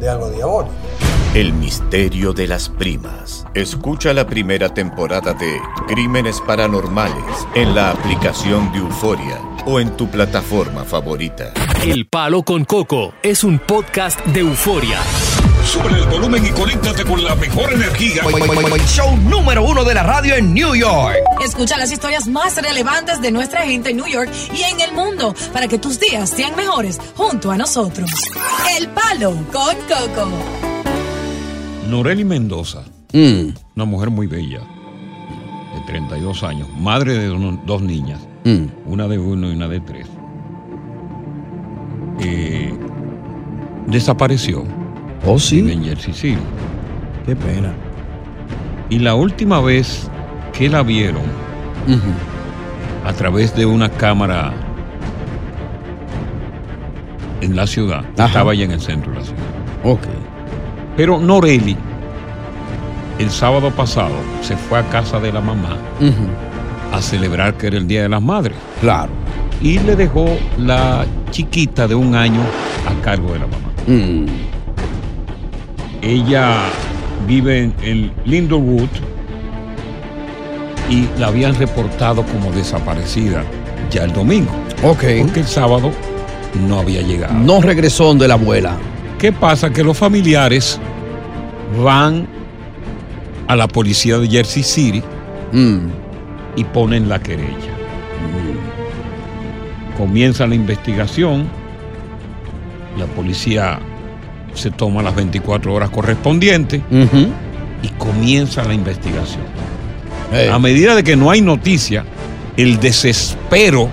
de algo diabólico. El misterio de las primas. Escucha la primera temporada de Crímenes Paranormales en la aplicación de Euforia o en tu plataforma favorita. El Palo con Coco es un podcast de euforia. Sube el volumen y conéctate con la mejor energía. Show número uno de la radio en New York. Escucha las historias más relevantes de nuestra gente en New York y en el mundo para que tus días sean mejores junto a nosotros. El Palo con Coco. Noreli Mendoza, Mm, una mujer muy bella, de 32 años, madre de do- dos niñas, mm. una de uno y una de tres, eh, desapareció. Oh, sí. Vive en Jersey City. Qué pena. Y la última vez que la vieron a través de una cámara en la ciudad, Ajá. estaba allá en el centro de la ciudad. Ok. Pero Noreli, el sábado pasado, se fue a casa de la mamá a celebrar que era el Día de las Madres. Claro. Y le dejó la chiquita de un año a cargo de la mamá. Mm. Ella vive en, en Lindlewood y la habían reportado como desaparecida ya el domingo. Ok. Porque el sábado no había llegado. No regresó donde la abuela. ¿Qué pasa? Que los familiares van a la policía de Jersey City Mm. y ponen la querella. Comienza la investigación, la policía se toma las 24 horas correspondientes y comienza la investigación. A medida de que no hay noticia, el desespero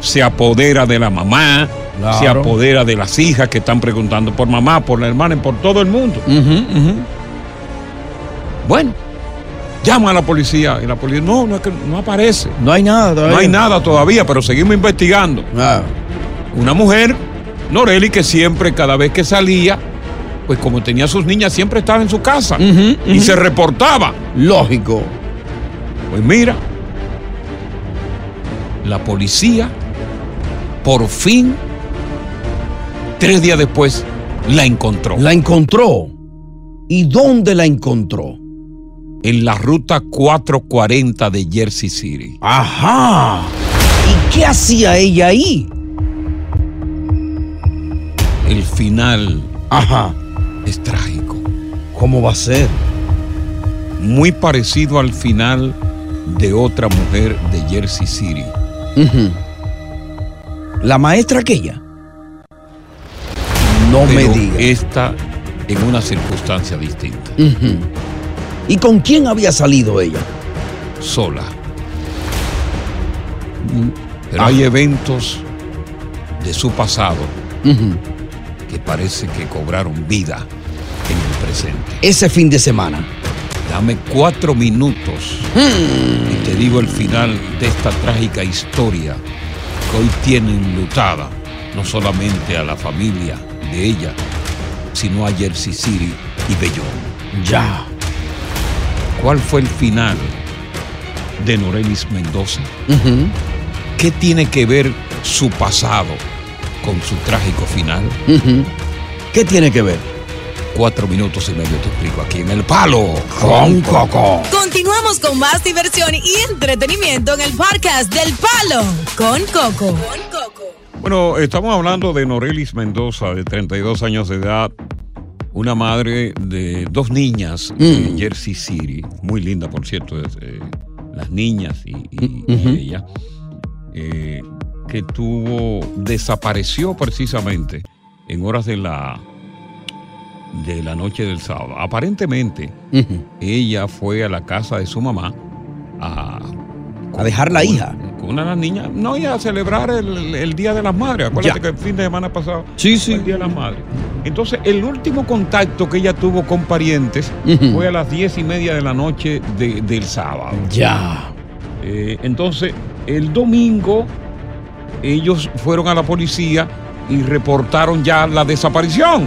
se apodera de la mamá, Claro. se apodera de las hijas que están preguntando por mamá, por la hermana, y por todo el mundo. Bueno, llama a la policía y la policía, no, no, es que no aparece. No hay nada todavía. No hay nada todavía, pero seguimos investigando. Ah. Una mujer, Noreli, que siempre, cada vez que salía, pues como tenía sus niñas, siempre estaba en su casa y se reportaba. Lógico. Pues mira, la policía, por fin, tres días después, la encontró. La encontró. ¿Y dónde la encontró? En la ruta 440 de Jersey City. Ajá. ¿Y qué hacía ella ahí? El final Ajá. es trágico. ¿Cómo va a ser? Muy parecido al final de otra mujer de Jersey City. ¿La maestra aquella? No me diga. Esta en una circunstancia distinta. ¿Y con quién había salido ella? Sola. Pero hay eventos de su pasado parece que cobraron vida en el presente. Ese fin de semana. Dame cuatro minutos y te digo el final de esta trágica historia que hoy tiene enlutada no solamente a la familia de ella, sino a Jersey City y Bellón. Ya. ¿Cuál fue el final de Norelis Mendoza? ¿Qué tiene que ver su pasado con su trágico final? ¿Qué tiene que ver? Cuatro minutos y medio te explico aquí en El Palo con Coco. Continuamos con más diversión y entretenimiento en el podcast del Palo con Coco. Bueno, estamos hablando de Norelis Mendoza, de 32 años de edad, una madre de dos niñas de Jersey City, muy linda, por cierto, es, eh, las niñas y, y- y Ujú. ella, eh, que tuvo, desapareció precisamente en horas de la, de la noche del sábado. Aparentemente, ella fue a la casa de su mamá a, A dejar la hija. con una de las niñas, no, y a celebrar el, el Día de las Madres. Acuérdate Ya. que el fin de semana pasado Sí, fue el Día de las Madres. Entonces, el último contacto que ella tuvo con parientes fue a las diez y media de la noche de- del sábado. Ya. Eh, entonces, el domingo, ellos fueron a la policía y reportaron ya la desaparición.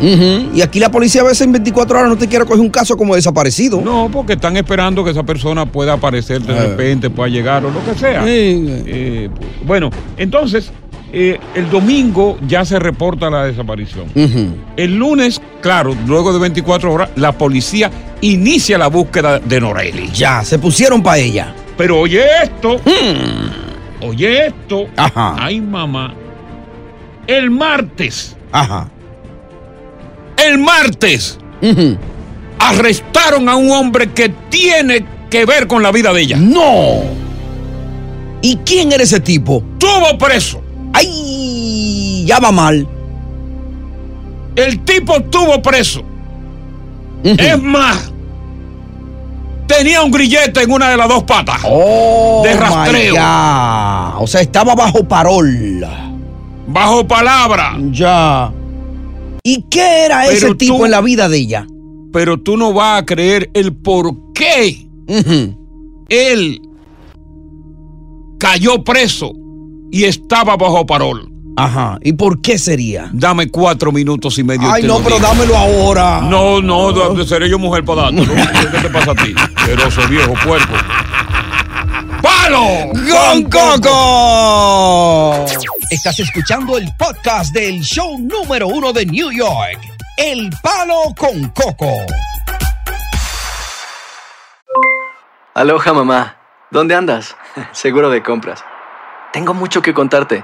Y aquí la policía a veces en 24 horas no te quiere coger un caso como desaparecido. No, porque están esperando que esa persona pueda aparecer de Ah. repente, pueda llegar o lo que sea. Sí. Eh, bueno, entonces, eh, el domingo ya se reporta la desaparición. El lunes, claro, luego de 24 horas, la policía inicia la búsqueda de Noreli. Ya, se pusieron para ella. Pero oye esto, oye esto. Ajá. Ay, mamá. El martes, Ajá. el martes, arrestaron a un hombre que tiene que ver con la vida de ella. No. ¿Y quién era ese tipo? Estuvo preso. ¡Ay! Ya va mal. El tipo estuvo preso. Es más, tenía un grillete en una de las dos patas. Oh, De my rastreo. God. O sea, estaba bajo parol. Bajo palabra. Ya. ¿Y qué era Pero ese tipo en la vida de ella? Pero tú no vas a creer el por qué él cayó preso y estaba bajo parol. Ajá. ¿Y por qué sería? Dame cuatro minutos y medio. Ay, no, pero digo. dámelo ahora. No, no, seré yo mujer para darte. ¿no? ¿Qué te pasa a ti? Asqueroso viejo puerco. ¡Palo! ¡Con Coco! Estás escuchando el podcast del show número uno de New York. El Palo con Coco. Aloha mamá, ¿dónde andas? Seguro de compras. Tengo mucho que contarte.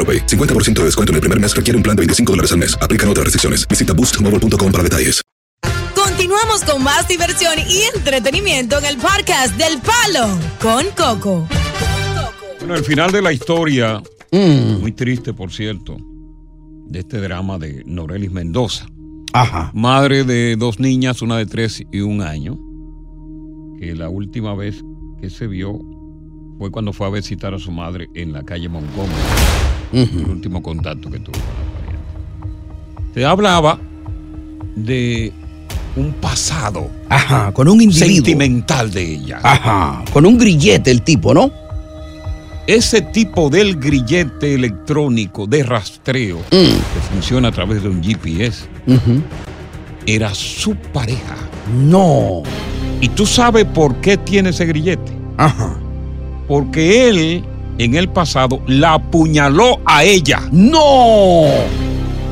AroPay. 50% de descuento en el primer mes requiere un plan de 25 dólares al mes. Aplican otras restricciones. Visita boostmobile.com para detalles. Continuamos con más diversión y entretenimiento en el podcast del Palo con Coco. Bueno, el final de la historia, Mm. muy triste, por cierto, de este drama de Norelis Mendoza. Ajá. Madre de dos niñas, una de tres y un año, que la última vez que se vio fue cuando fue a visitar a su madre en la calle Montgomery. El último contacto que tuvo con la pariente. Se hablaba de un pasado Ajá, con un individuo. sentimental de ella. Ajá, con un grillete el tipo, ¿no? Ese tipo del grillete electrónico de rastreo Mm. que funciona a través de un GPS Ujú. era su pareja. No. ¿Y tú sabes por qué tiene ese grillete? Ajá. Porque él en el pasado la apuñaló a ella. ¡No!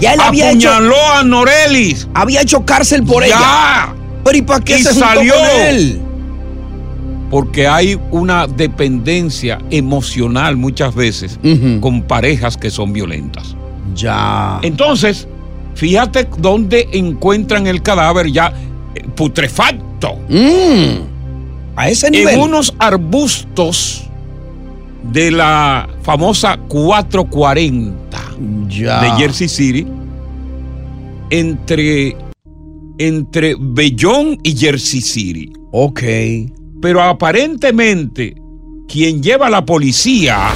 Ya él había hecho, apuñaló a Norelis. había hecho cárcel por Ya. ella. Pero ¿y para qué Y se juntó salió. con él? Porque hay una dependencia emocional muchas veces con parejas que son violentas. Ya. Entonces, fíjate dónde encuentran el cadáver ya eh, putrefacto. Mm. A ese nivel. En unos arbustos de la famosa 440 Ya. de Jersey City, entre, entre Bellón y Jersey City. Ok. Pero aparentemente, quien lleva a la policía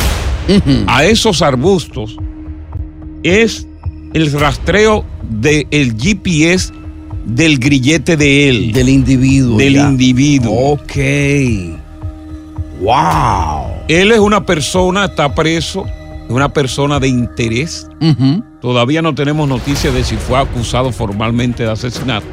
a esos arbustos es el rastreo del GPS del grillete de él. Del individuo. del ya. individuo. Ok. Wow. Él es una persona, está preso, es una persona de interés. Todavía no tenemos noticia de si fue acusado formalmente de asesinato.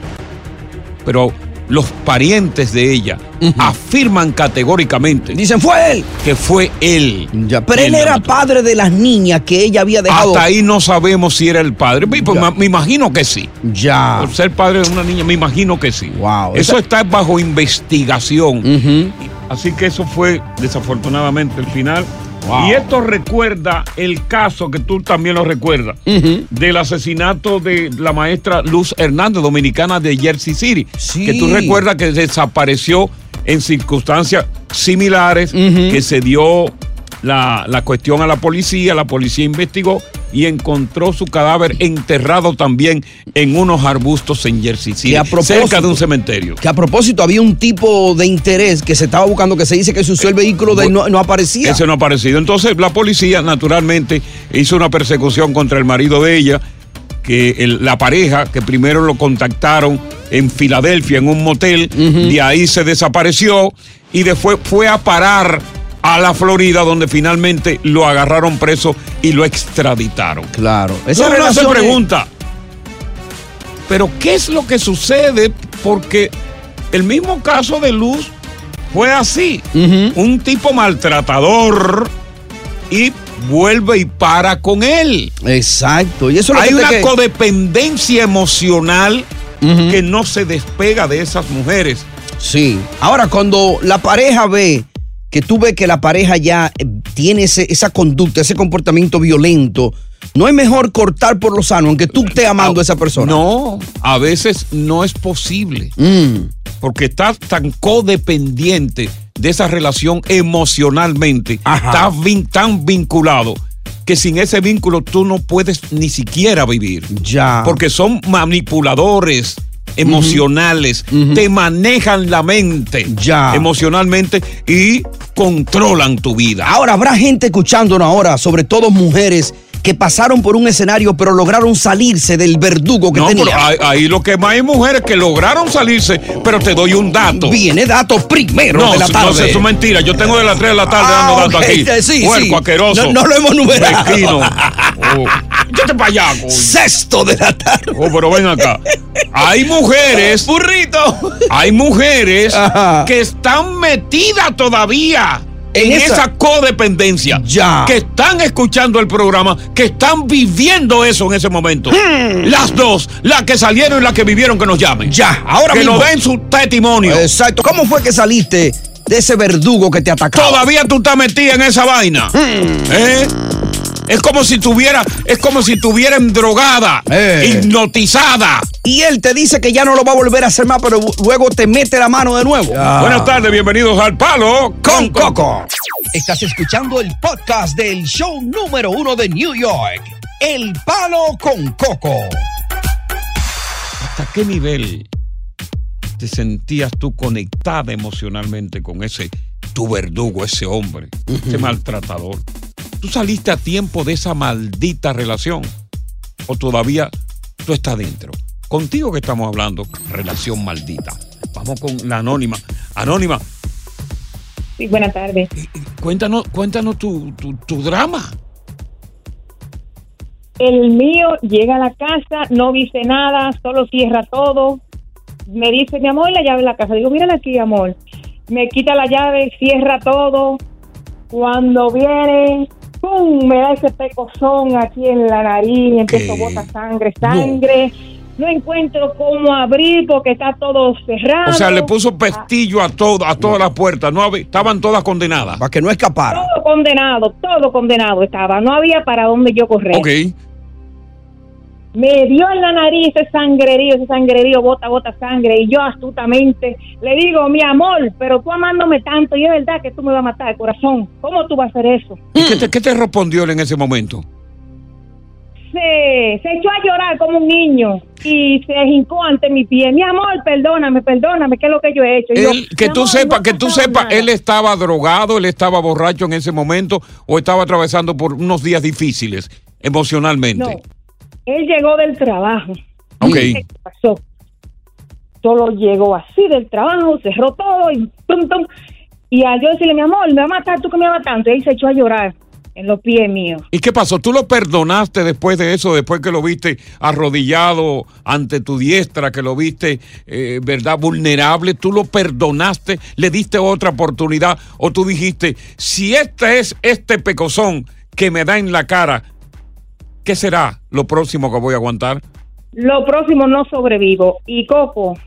Pero los parientes de ella afirman categóricamente Dicen, fue él. que fue él. Ya. Pero él era padre de las niñas que ella había dejado. Hasta ahí no sabemos si era el padre. Pues, me imagino que sí. Ya. Por ser padre de una niña, me imagino que sí. Wow. Eso Esa- está bajo investigación. Así que eso fue desafortunadamente el final. Wow. Y esto recuerda el caso que tú también lo recuerdas del asesinato de la maestra Luz Hernández, dominicana de Jersey City. Sí. Que tú recuerdas que desapareció en circunstancias similares, que se dio la, la cuestión a la policía, la policía investigó y encontró su cadáver enterrado también en unos arbustos en Jersey City, cerca de un cementerio. Que a propósito había un tipo de interés que se estaba buscando que se dice que se usó el vehículo de no, no aparecía. Ese no ha aparecido. Entonces la policía naturalmente hizo una persecución contra el marido de ella, que el- la pareja, que primero lo contactaron en Filadelfia, en un motel, de ahí se desapareció y después fue a parar a la Florida, donde finalmente lo agarraron preso y lo extraditaron. Claro. Esa uno se relación es- pregunta, pero ¿qué es lo que sucede? Porque el mismo caso de Luz fue así. Un tipo maltratador y vuelve y para con él. Exacto. Y eso Hay que una que- codependencia emocional que no se despega de esas mujeres. Sí. Ahora, cuando la pareja ve que tú ves que la pareja ya eh, tiene ese- esa conducta, ese comportamiento violento, no es mejor cortar por lo sano, aunque tú estés amando a esa persona. No, a veces no es posible. Mm. porque estás tan codependiente de esa relación emocionalmente, Ajá. estás vin- tan vinculado que sin ese vínculo tú no puedes ni siquiera vivir. Ya. Porque son manipuladores emocionales, te manejan la mente Ya. emocionalmente y controlan tu vida. Ahora, habrá gente escuchándonos ahora, sobre todo mujeres, que pasaron por un escenario pero lograron salirse del verdugo que No, pero tenían. ahí, ahí lo que más hay mujeres que lograron salirse, pero te doy un dato. Viene dato primero No, de la no, tarde. eso es mentira. Yo tengo de las 3 de la tarde Ah, dando datos aquí. sí, Puerco, sí. asqueroso. No- no lo hemos numerado. Oh, Échate para allá. Sexto de la tarde. Oh, pero ven acá. Hay mujeres, Burrito. hay mujeres Ajá. que están metidas todavía en, En esa- esa, codependencia. Ya. Que están escuchando el programa, que están viviendo eso en ese momento. Las dos, las que salieron y las que vivieron, que nos llamen. Hmm. Ya, ahora que mismo. nos den su testimonio. Exacto. ¿Cómo fue que saliste de ese verdugo que te atacaba? Todavía tú estás metida en esa vaina. ¿Eh? Es como si tuviera, es como si tuviera drogada, Eh. hipnotizada. Y él te dice que ya no lo va a volver a hacer más, pero luego te mete la mano de nuevo. Buenas tardes, bienvenidos al Palo Con Coco. Estás escuchando el podcast del show número uno de New York, El Palo con Coco. ¿Hasta qué nivel te sentías tú conectada emocionalmente con ese tu verdugo, ese hombre, ese maltratador? ¿Tú saliste a tiempo de esa maldita relación? ¿O todavía tú estás dentro? Contigo que estamos hablando, relación maldita. Vamos con la anónima. Anónima, Sí, buenas tardes. cuéntanos, cuéntanos tu, tu, tu drama. El mío llega a la casa, no dice nada, solo cierra todo. Me dice, mi amor, la llave de la casa. Digo, mírala aquí, amor. Me quita la llave, cierra todo. Cuando viene, ¡pum! Me da ese pecozón aquí en la nariz, empiezo a botar sangre, sangre. No. Encuentro cómo abrir porque está todo cerrado. O sea, le puso pestillo a todo, a todas las puertas. No había- estaban todas condenadas. Para que no escapara. Todo condenado, todo condenado estaba. No había para dónde yo correr. Ok. Me dio en la nariz ese sangrerío, ese sangrerío, bota, bota sangre. Y yo astutamente le digo, mi amor, pero tú amándome tanto y es verdad que tú me vas a matar, corazón. ¿Cómo tú vas a hacer eso? ¿Y qué te, qué te respondió él en ese momento? Se, se echó a llorar como un niño y se hincó ante mi pie. Mi amor, perdóname, perdóname, ¿qué es lo que yo he hecho? Yo, que "Mi tú sepas, no que tú sepas, nada". él estaba drogado, él estaba borracho en ese momento o estaba atravesando por unos días difíciles emocionalmente. No, él llegó del trabajo. Ok. ¿Qué pasó? Solo llegó así del trabajo, cerró todo y tum, tum. Y a yo decirle, mi amor, me va a matar, tú que me amas tanto. Y él se echó a llorar en los pies míos. ¿Y qué pasó? ¿Tú lo perdonaste después de eso, después que lo viste arrodillado ante tu diestra, que lo viste, eh, verdad, vulnerable? ¿Tú lo perdonaste? ¿Le diste otra oportunidad? ¿O tú dijiste, si este es este pecozón que me da en la cara, ¿qué será lo próximo que voy a aguantar? Lo próximo no sobrevivo. Y Coco,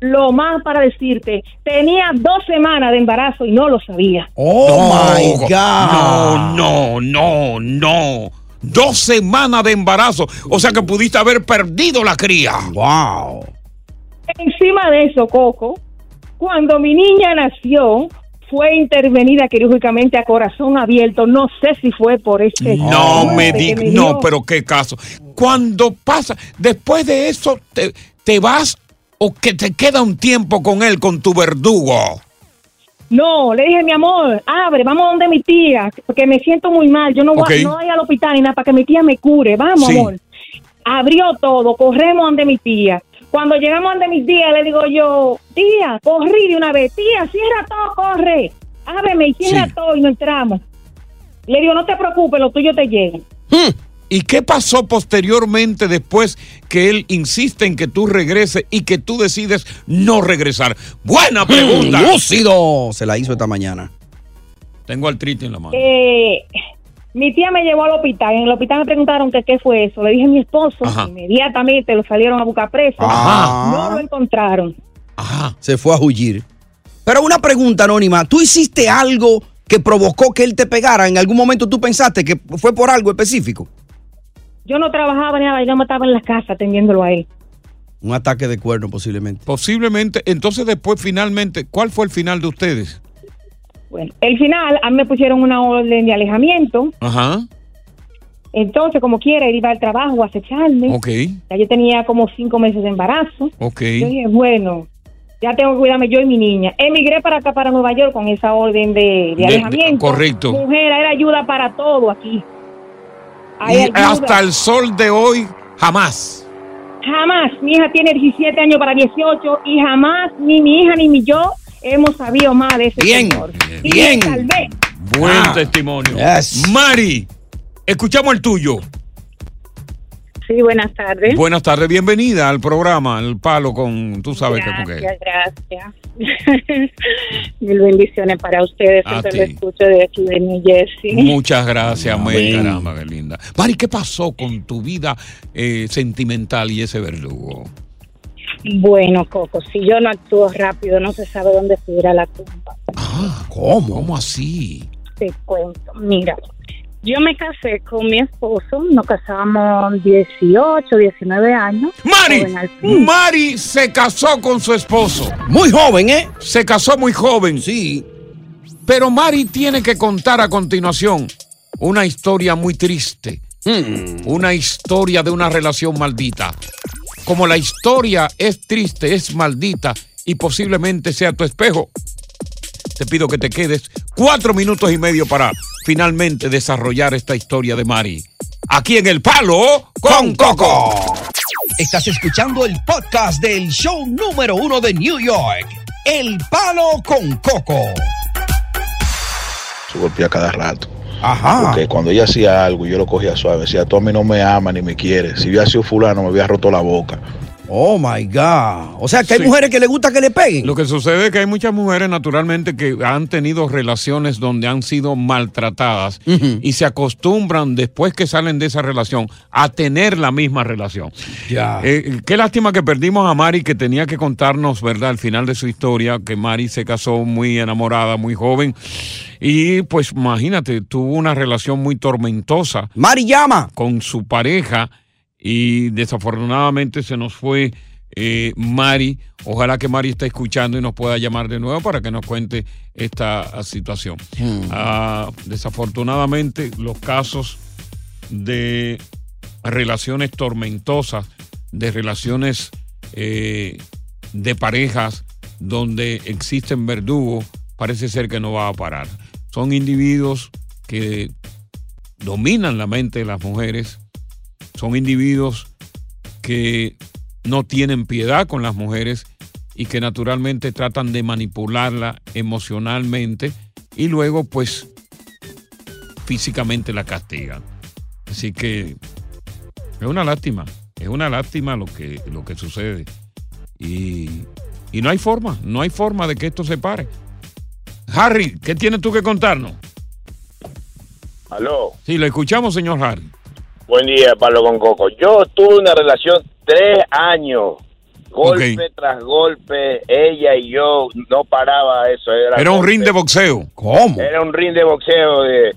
lo más para decirte, tenía dos semanas de embarazo y no lo sabía. Oh No, my God. No, no, no, no. Dos semanas de embarazo. O sea que pudiste haber perdido la cría. Wow. Encima de eso, Coco, cuando mi niña nació, fue intervenida quirúrgicamente a corazón abierto. No sé si fue por este. No me digas, no, pero qué caso. Cuando pasa, después de eso, te, te vas o que te queda un tiempo con él, con tu verdugo. No, le dije, mi amor, abre, vamos donde mi tía, porque me siento muy mal. Yo no voy, no voy al hospital ni nada para que mi tía me cure. Vamos, Sí. amor. Abrió todo, corremos donde mi tía. Cuando llegamos donde mi tía, le digo yo, tía, corrí de una vez. Tía, cierra todo, corre. Ábreme y cierra Sí. todo y no entramos. Le digo, no te preocupes, lo tuyo te llega. ¿Y qué pasó posteriormente después que él insiste en que tú regreses y que tú decides no regresar? Buena pregunta. Lúcido. Se la hizo esta mañana. Tengo artritis en la mano. Eh, mi tía me llevó al hospital. En el hospital me preguntaron que qué fue eso. Le dije a mi esposo. Ajá. Inmediatamente lo salieron a buscar preso. Ajá. No lo encontraron. Se fue a huir. Pero una pregunta anónima. ¿Tú hiciste algo que provocó que él te pegara? ¿En algún momento tú pensaste que fue por algo específico? Yo no trabajaba ni nada. Yo me estaba en la casa atendiéndolo a él. Un ataque de cuerno posiblemente. Posiblemente, entonces después finalmente, ¿cuál fue el final de ustedes? Bueno, el final, a mí me pusieron una orden de alejamiento. Ajá, Entonces, como quiera, él iba al trabajo a acecharme. ok, Ya yo tenía como cinco meses de embarazo. ok. Yo dije, bueno, ya tengo que cuidarme yo y mi niña. Emigré para acá, para Nueva York, con esa orden de, de De- alejamiento. correcto. Mujer, era ayuda para todo aquí. Hay Y ayuda. hasta el sol de hoy, jamás. Jamás. Mi hija tiene 17 años para 18 y jamás ni mi hija ni mi yo hemos sabido más de ese Bien, señor. Bien. salvé. Buen Ah. testimonio. Mari, escuchamos el tuyo. Sí, buenas tardes. Buenas tardes, bienvenida al programa, El Palo con, tú sabes que con qué. Gracias, gracias. Mil bendiciones para ustedes. A Siempre ti. lo escucho de aquí de New Jersey. Muchas gracias, Mari, caramba, qué linda. Mari, ¿qué pasó con tu vida eh, sentimental y ese verdugo? Bueno, Coco, si yo no actúo rápido, no se sabe dónde estuviera la tumba. ¿Cómo? ¿Cómo así? Te cuento. Mira, yo me casé con mi esposo, nos casamos 18, 19 años. Mari. Mari se casó con su esposo. Muy joven, ¿eh? Se casó muy joven. Sí. Pero Mari tiene que contar a continuación una historia muy triste. Una historia de una relación maldita. Como la historia es triste, es maldita y posiblemente sea tu espejo, te pido que te quedes cuatro minutos y medio para finalmente desarrollar esta historia de Mari. Aquí en El Palo con Coco. Estás escuchando el podcast del show número uno de New York, El Palo con Coco. Se golpea cada rato. Ajá. Porque cuando ella hacía algo, yo lo cogía suave. Decía, tú a mí no me amas ni me quieres. Si hubiera sido fulano, me había roto la boca. Oh my God. O sea que hay Sí. mujeres que le gusta que le peguen. Lo que sucede es que hay muchas mujeres naturalmente que han tenido relaciones donde han sido maltratadas y se acostumbran después que salen de esa relación a tener la misma relación. Ya. Eh, qué lástima que perdimos a Mari que tenía que contarnos, ¿verdad? Al final de su historia, que Mari se casó muy enamorada, muy joven. Y pues imagínate, tuvo una relación muy tormentosa. Mari llama. Con su pareja y desafortunadamente se nos fue eh, Mari. Ojalá que Mari esté escuchando y nos pueda llamar de nuevo para que nos cuente esta ah, situación. Ah, desafortunadamente los casos de relaciones tormentosas, de relaciones eh, de parejas donde existen verdugos, parece ser que no va a parar. Son individuos que dominan la mente de las mujeres, son individuos que no tienen piedad con las mujeres y que naturalmente tratan de manipularla emocionalmente y luego pues físicamente la castigan. Así que es una lástima, es una lástima lo que, lo que sucede. Y, y no hay forma, no hay forma de que esto se pare. Harry, ¿qué tienes tú que contarnos? Aló, Sí, lo escuchamos, señor Harry. Buen día, Pablo con Coco. Yo tuve una relación tres años, golpe tras golpe, ella y yo, no paraba eso. Era, Era un ring de boxeo. ¿Cómo? Era un ring de boxeo de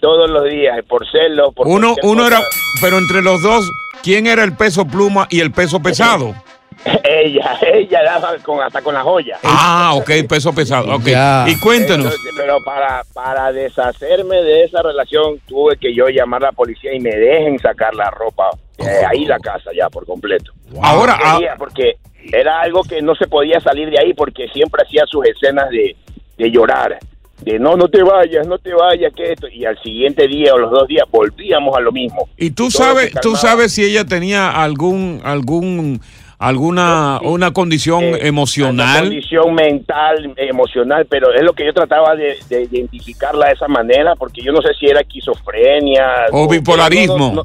todos los días, por celo, por Uno, uno cosa. era, pero entre los dos, ¿quién era el peso pluma y el peso pesado? Ella, ella daba con, hasta con la joya. Ah, ok, peso pesado. Ok. Ya. Y cuéntenos. Entonces, pero para, para deshacerme de esa relación, tuve que yo llamar a la policía y me dejen sacar la ropa. eh, ahí la casa ya por completo. Ahora, No quería, porque era algo que no se podía salir de ahí porque siempre hacía sus escenas de, de llorar. De no, no te vayas, no te vayas, que esto. Y al siguiente día o los dos días volvíamos a lo mismo. ¿Y tú Todo sabes, tú sabes si ella tenía algún, algún, alguna, una condición Una emocional? condición mental, emocional, pero es lo que yo trataba de, de identificarla de esa manera, porque yo no sé si era esquizofrenia O bipolarismo. no, no,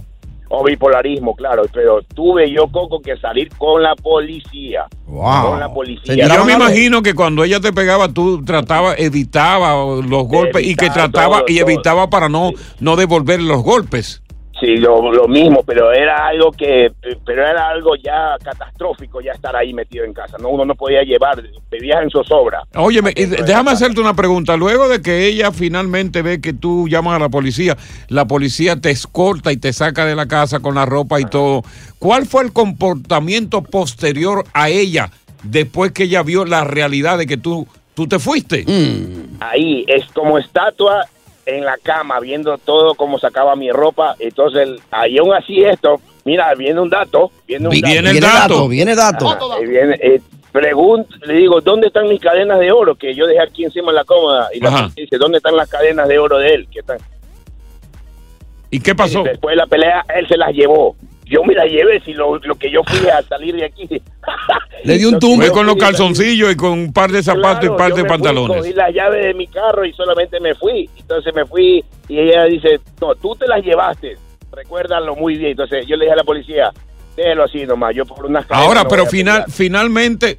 o bipolarismo, claro, pero tuve yo, Coco, que salir con la policía. Con la policía. Y yo me imagino que cuando ella te pegaba, tú trataba, evitaba los golpes y que trataba todo, y todo. evitaba para no, no devolver los golpes. Sí, lo, lo mismo, pero era algo que, pero era algo ya catastrófico, ya estar ahí metido en casa. No, uno no podía llevar, vivías en zozobra. Óyeme, y de- déjame hacerte una pregunta. Luego de que ella finalmente ve que tú llamas a la policía, la policía te escolta y te saca de la casa con la ropa y todo. ¿Cuál fue el comportamiento posterior a ella después que ella vio la realidad de que tú, tú te fuiste? ahí es como estatua en la cama viendo todo cómo sacaba mi ropa. Entonces ahí aún así esto mira viene un dato viene un Vi- dato. viene el dato, viene dato. Ajá, ahí viene, eh, pregun- le digo dónde están mis cadenas de oro que yo dejé aquí encima en la cómoda. Y la dice dónde están las cadenas de oro de él que están. ¿Y qué pasó? después de la pelea él se las llevó yo me las llevé si lo, lo que yo fui a salir de aquí Le dio un tumbo. Fue con los calzoncillos y con un par de zapatos y un par de me fui, pantalones. cogí las llaves de mi carro y solamente me fui. Entonces me fui y ella dice, no, tú te las llevaste. Recuérdalo muy bien. Entonces yo le dije a la policía, déjelo así nomás. Yo por unas Ahora, no pero final, pelear". finalmente,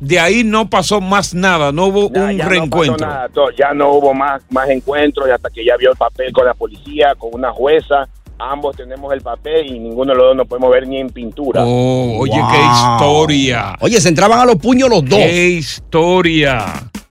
de ahí no pasó más nada, no hubo un ya no pasó reencuentro. nada, ya no hubo más, más encuentros y hasta que ya vio el papel con la policía, con una jueza. Ambos tenemos el papel y ninguno de los dos nos podemos ver ni en pintura. Oh, oye, qué historia. Oye, se entraban a los puños los dos. ¡Qué historia!